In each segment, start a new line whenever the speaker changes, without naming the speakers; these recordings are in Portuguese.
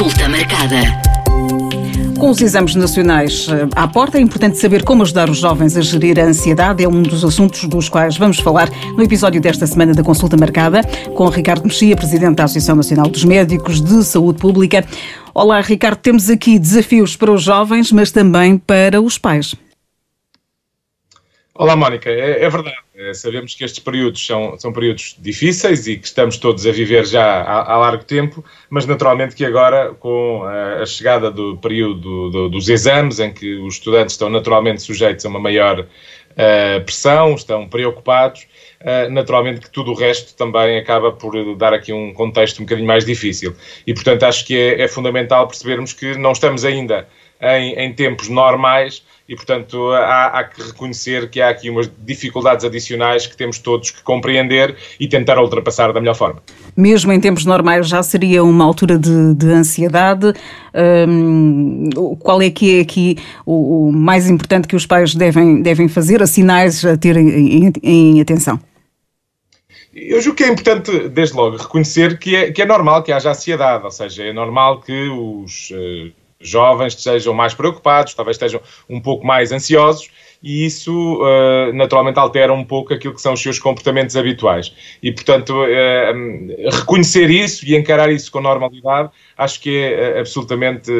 Consulta marcada.
Com os exames nacionais eh, à porta, é importante saber como ajudar os jovens a gerir a ansiedade. É um dos assuntos dos quais vamos falar no episódio desta semana da Consulta Marcada, com Ricardo Mexia, Presidente da Associação Nacional dos Médicos de Saúde Pública. Olá, Ricardo, temos aqui desafios para os jovens, mas também para os pais.
Olá, Mónica. É, é verdade. É, sabemos que estes períodos são, são períodos difíceis e que estamos todos a viver já há, há largo tempo, mas naturalmente que agora, com a, a chegada do período do, dos exames, em que os estudantes estão naturalmente sujeitos a uma maior uh, pressão, estão preocupados, uh, naturalmente que tudo o resto também acaba por dar aqui um contexto um bocadinho mais difícil. E, portanto, acho que é, é fundamental percebermos que não estamos ainda em, em tempos normais e, portanto, há, há, que reconhecer que há aqui umas dificuldades adicionais que temos todos que compreender e tentar ultrapassar da melhor forma.
Mesmo em tempos normais já seria uma altura de, de ansiedade. Hum, qual é que é aqui o, o, mais importante que os pais devem, devem fazer, as sinais a terem em, em atenção?
Eu julgo que é importante, desde logo, reconhecer que é, que é normal que haja ansiedade, ou seja, é normal que os uh, jovens estejam mais preocupados, talvez estejam um pouco mais ansiosos e isso uh, naturalmente altera um pouco aquilo que são os seus comportamentos habituais. E, portanto, uh, reconhecer isso e encarar isso com normalidade acho que é uh, absolutamente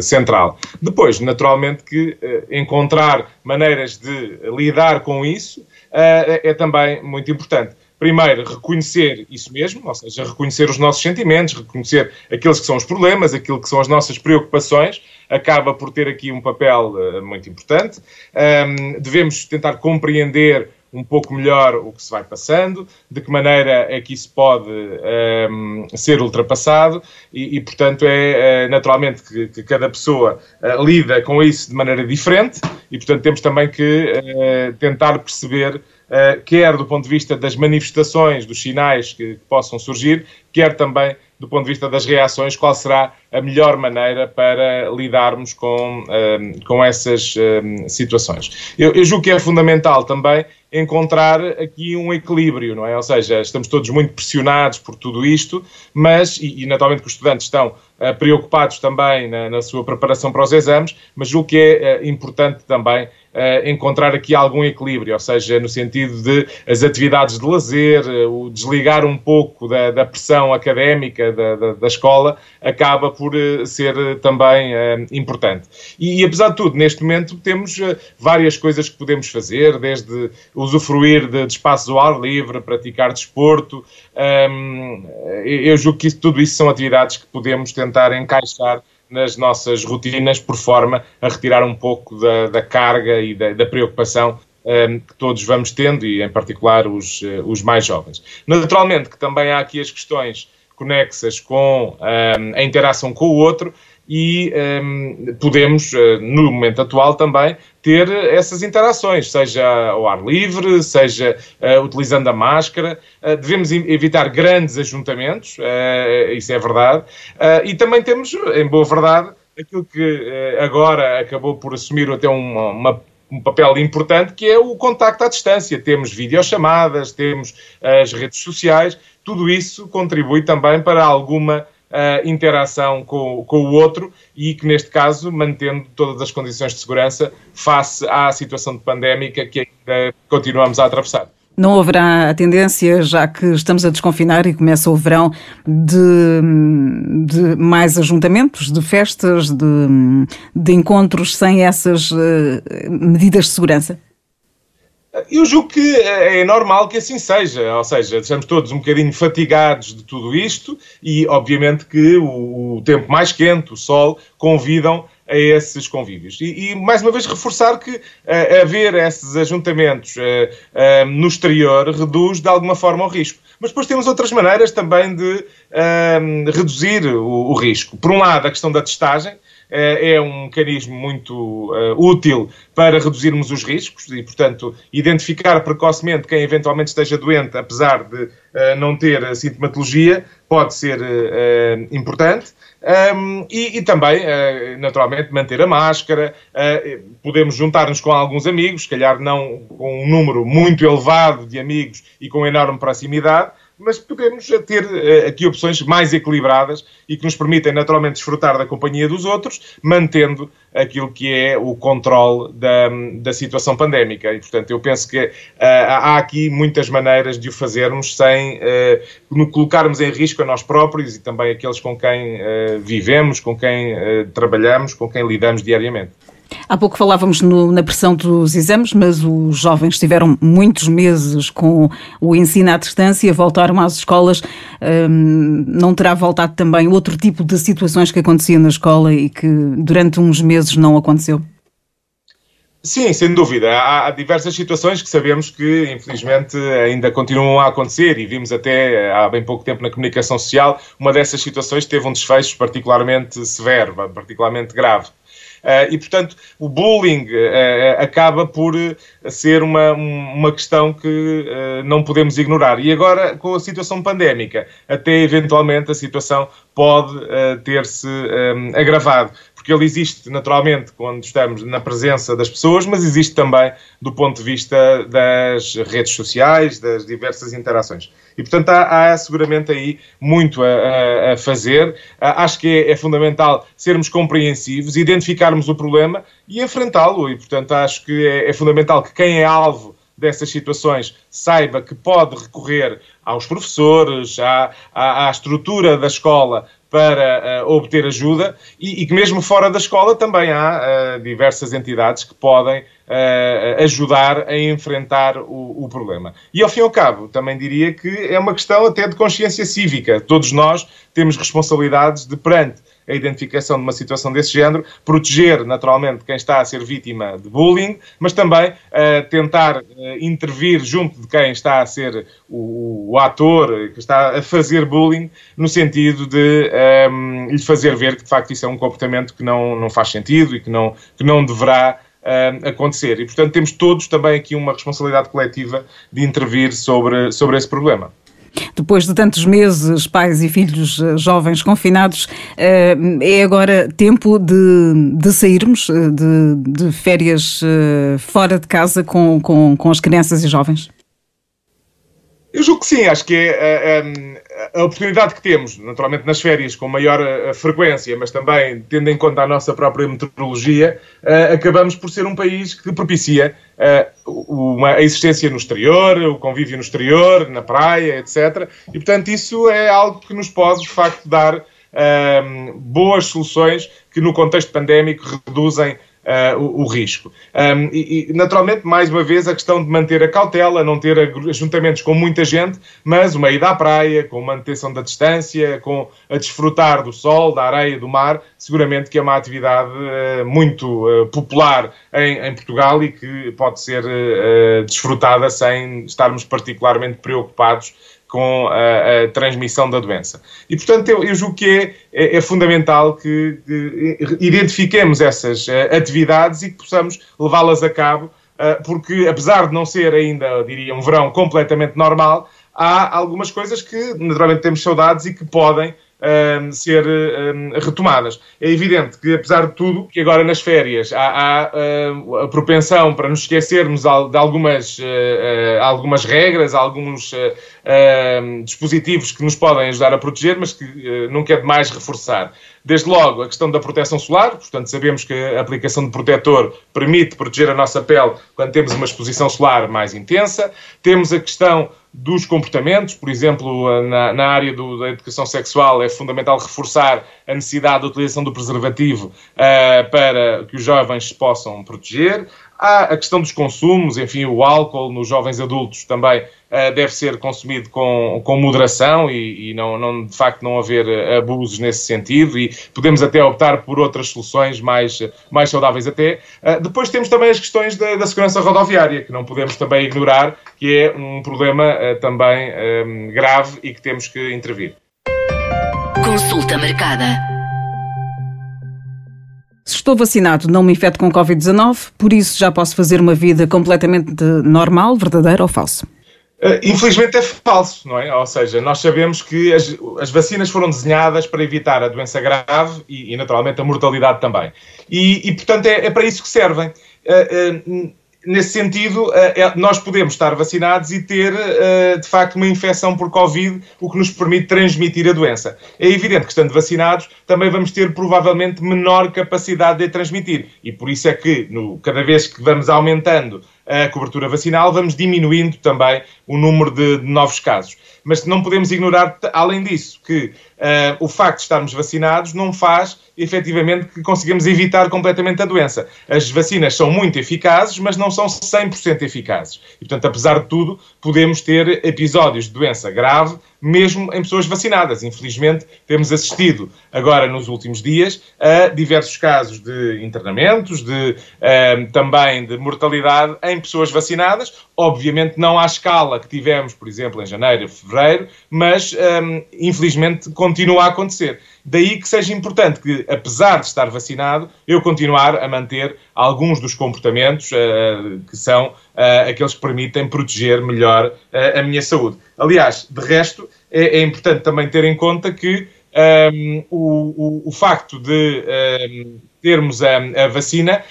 central. Depois, naturalmente, que encontrar maneiras de lidar com isso é também muito importante primeiro, reconhecer isso mesmo, ou seja, reconhecer os nossos sentimentos, reconhecer aqueles que são os problemas, aquilo que são as nossas preocupações, acaba por ter aqui um papel uh, muito importante. Um, devemos tentar compreender um pouco melhor o que se vai passando, de que maneira é que isso pode um, ser ultrapassado e, e portanto, é, é naturalmente que, que, cada pessoa uh, lida com isso de maneira diferente e, portanto, temos também que uh, tentar perceber eh, quer do ponto de vista das manifestações, dos sinais que, que possam surgir, quer também do ponto de vista das reações, qual será a melhor maneira para lidarmos com, um, eh, com essas um, eh, situações. Eu, eu, julgo que é fundamental também encontrar aqui um equilíbrio, não é? Ou seja, estamos todos muito pressionados por tudo isto, mas, e, e naturalmente que os estudantes estão uh, preocupados também na, na, sua preparação para os exames, mas julgo que é uh, importante também uh, encontrar aqui algum equilíbrio, ou seja, no sentido de as atividades de lazer, o desligar um pouco da, da pressão académica da, da, da, escola, acaba por ser também importante. E, e, apesar de tudo, neste momento temos várias coisas que podemos fazer, desde usufruir de, de espaços ao ar livre, praticar desporto. Um, eu julgo que isso, tudo isso são atividades que podemos tentar encaixar nas nossas rotinas, por forma a retirar um pouco da, da carga e da, da preocupação um, que todos vamos tendo, e em particular os, uh, os mais jovens. Naturalmente que também há aqui as questões conexas com um, a interação com o outro, e um, podemos, uh, no momento atual também, ter essas interações, seja ao ar livre, seja uh, utilizando a máscara. Uh, devemos evitar grandes ajuntamentos, isso é verdade. e também temos, em boa verdade, aquilo que agora acabou por assumir até uma, uma um papel importante que é o contacto à distância. Temos videochamadas, temos as redes sociais, tudo isso contribui também para alguma uh, interação com, com o outro e que, neste caso, mantendo todas as condições de segurança face à situação de pandémica que ainda continuamos a atravessar.
Não haverá a tendência, já que estamos a desconfinar e começa o verão, de, de mais ajuntamentos, de festas, de, de encontros sem essas uh, medidas de segurança?
Eu julgo que é normal que assim seja, ou seja, estamos todos um bocadinho fatigados de tudo isto e, obviamente, que o, tempo mais quente, o sol, convidam a esses convívios. E, e mais uma vez, reforçar que uh, haver esses ajuntamentos uh, uh, no exterior reduz de alguma forma o risco. Mas depois temos outras maneiras também de reduzir o, o risco. Por um lado, a questão da testagem é um mecanismo muito útil para reduzirmos os riscos e, portanto, identificar precocemente quem eventualmente esteja doente, apesar de não ter sintomatologia, pode ser importante. Um, e, e, também, uh, naturalmente, manter a máscara. Uh, podemos juntar-nos com alguns amigos, se calhar não com um número muito elevado de amigos e com enorme proximidade, mas podemos ter uh, aqui opções mais equilibradas e que nos permitem naturalmente desfrutar da companhia dos outros, mantendo aquilo que é o controle da, da situação pandémica. E, portanto, eu penso que uh, há aqui muitas maneiras de o fazermos sem uh, colocarmos em risco a nós próprios e também aqueles com quem uh, vivemos, com quem trabalhamos, com quem lidamos diariamente.
Há pouco falávamos no, na pressão dos exames, mas os jovens tiveram muitos meses com o ensino à distância, voltaram às escolas. Hum, não terá voltado também outro tipo de situações que aconteciam na escola e que durante uns meses não aconteceu?
Sim, sem dúvida. Há, há, diversas situações que sabemos que, infelizmente, ainda continuam a acontecer e vimos até há bem pouco tempo na comunicação social. Uma dessas situações teve um desfecho particularmente severo, particularmente grave. Uh, e, portanto, o bullying uh, acaba por ser uma, uma questão que não podemos ignorar. E agora, com a situação pandémica, até eventualmente a situação pode ter-se agravado porque ele existe naturalmente quando estamos na presença das pessoas, mas existe também do ponto de vista das redes sociais, das diversas interações. E portanto há, há seguramente aí muito a, a fazer. Acho que é, é, fundamental sermos compreensivos, identificarmos o problema e enfrentá-lo. E portanto acho que é, é fundamental que quem é alvo dessas situações saiba que pode recorrer aos professores, à, à, à estrutura da escola para uh, obter ajuda e, e, que mesmo fora da escola também há uh, diversas entidades que podem uh, ajudar a enfrentar o, o, problema. E ao fim e ao cabo, também diria que é uma questão até de consciência cívica. Todos nós temos responsabilidades de perante a identificação de uma situação desse género, proteger naturalmente quem está a ser vítima de bullying, mas também uh, tentar uh, intervir junto de quem está a ser o, o, ator, que está a fazer bullying, no sentido de um, ehm, lhe fazer ver que de facto isso é um comportamento que não, não faz sentido e que não, que não deverá uh, acontecer. E portanto temos todos também aqui uma responsabilidade coletiva de intervir sobre, sobre esse problema.
Depois de tantos meses, pais e filhos eh, jovens confinados, eh, é agora tempo de, de sairmos eh, de, de férias fora de casa com, com, com as crianças e jovens?
Eu julgo que sim, acho que é a, a, a, oportunidade que temos, naturalmente nas férias com maior a, frequência, mas também tendo em conta a nossa própria meteorologia, uh, acabamos por ser um país que propicia uh, uma, a existência no exterior, o convívio no exterior, na praia, etc. E, portanto, isso é algo que nos pode, de facto, dar boas soluções que, no contexto pandémico, reduzem uh, o, o, risco. Um, e, e, naturalmente, mais uma vez, a questão de manter a cautela, não ter ajuntamentos com muita gente, mas uma ida à praia, com manutenção da distância, com a desfrutar do sol, da areia, do mar, seguramente que é uma atividade uh, muito uh, popular em, em, Portugal e que pode ser desfrutada sem estarmos particularmente preocupados com a, a, transmissão da doença. E, portanto, eu, eu julgo que é, é, é fundamental que, que, identifiquemos essas uh, atividades e que possamos levá-las a cabo, uh, porque, apesar de não ser ainda, diria, um verão completamente normal, há algumas coisas que naturalmente temos saudades e que podem um, ser um, retomadas. É evidente que, apesar de tudo, que agora nas férias há, há uh, a propensão para nos esquecermos de algumas, uh, algumas regras, alguns dispositivos que nos podem ajudar a proteger, mas que nunca é demais reforçar. Desde logo, a questão da proteção solar, portanto, sabemos que a aplicação de protetor permite proteger a nossa pele quando temos uma exposição solar mais intensa. Temos a questão dos comportamentos, por exemplo, na, na área do, da educação sexual é fundamental reforçar a necessidade da utilização do preservativo uh, para que os jovens se possam proteger. Há a questão dos consumos, enfim, o álcool nos jovens adultos também uh, deve ser consumido com, com moderação e, e não, não, de facto não haver abusos nesse sentido e podemos até optar por outras soluções mais, mais saudáveis até. Uh, depois temos também as questões da, da, segurança rodoviária, que não podemos também ignorar, que é um problema uh, também um, grave e que temos que intervir.
Consulta marcada. Se estou vacinado, não me infecto com Covid-19, por isso já posso fazer uma vida completamente normal, verdadeira ou falso?
Uh, infelizmente é falso, não é? Ou seja, nós sabemos que as, as vacinas foram desenhadas para evitar a doença grave e, e naturalmente, a mortalidade também. E, e portanto, é, é, para isso que servem. Uh, uh, nesse sentido, é, nós podemos estar vacinados e ter, de facto, uma infecção por Covid, o que nos permite transmitir a doença. É evidente que, estando vacinados, também vamos ter provavelmente menor capacidade de transmitir. E por isso é que, cada vez que vamos aumentando a cobertura vacinal, vamos diminuindo também o número de, de novos casos. Mas não podemos ignorar, além disso, que uh, o facto de estarmos vacinados não faz efetivamente que consigamos evitar completamente a doença. As vacinas são muito eficazes, mas não são 100% eficazes. E, portanto, apesar de tudo, podemos ter episódios de doença grave mesmo em pessoas vacinadas. Infelizmente, temos assistido agora nos últimos dias a diversos casos de internamentos, de, uh, também de mortalidade em pessoas vacinadas. Obviamente, não à escala que tivemos, por exemplo, em janeiro fevereiro, mas um, infelizmente continua a acontecer. Daí que seja importante que, apesar de estar vacinado, eu continuar a manter alguns dos comportamentos uh, que são uh, aqueles que permitem proteger melhor uh, a minha saúde. Aliás, de resto, é, é importante também ter em conta que um, o, o, o, facto de um, termos a, a vacina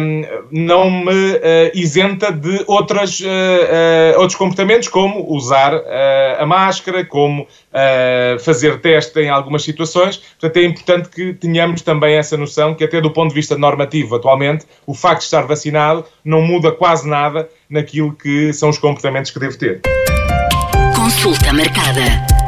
um, não me uh, isenta de outras, uh, uh, outros comportamentos, como usar a máscara, como fazer teste em algumas situações. Portanto, é importante que tenhamos também essa noção que, até do ponto de vista normativo, atualmente, o facto de estar vacinado não muda quase nada naquilo que são os comportamentos que devo ter. Consulta marcada.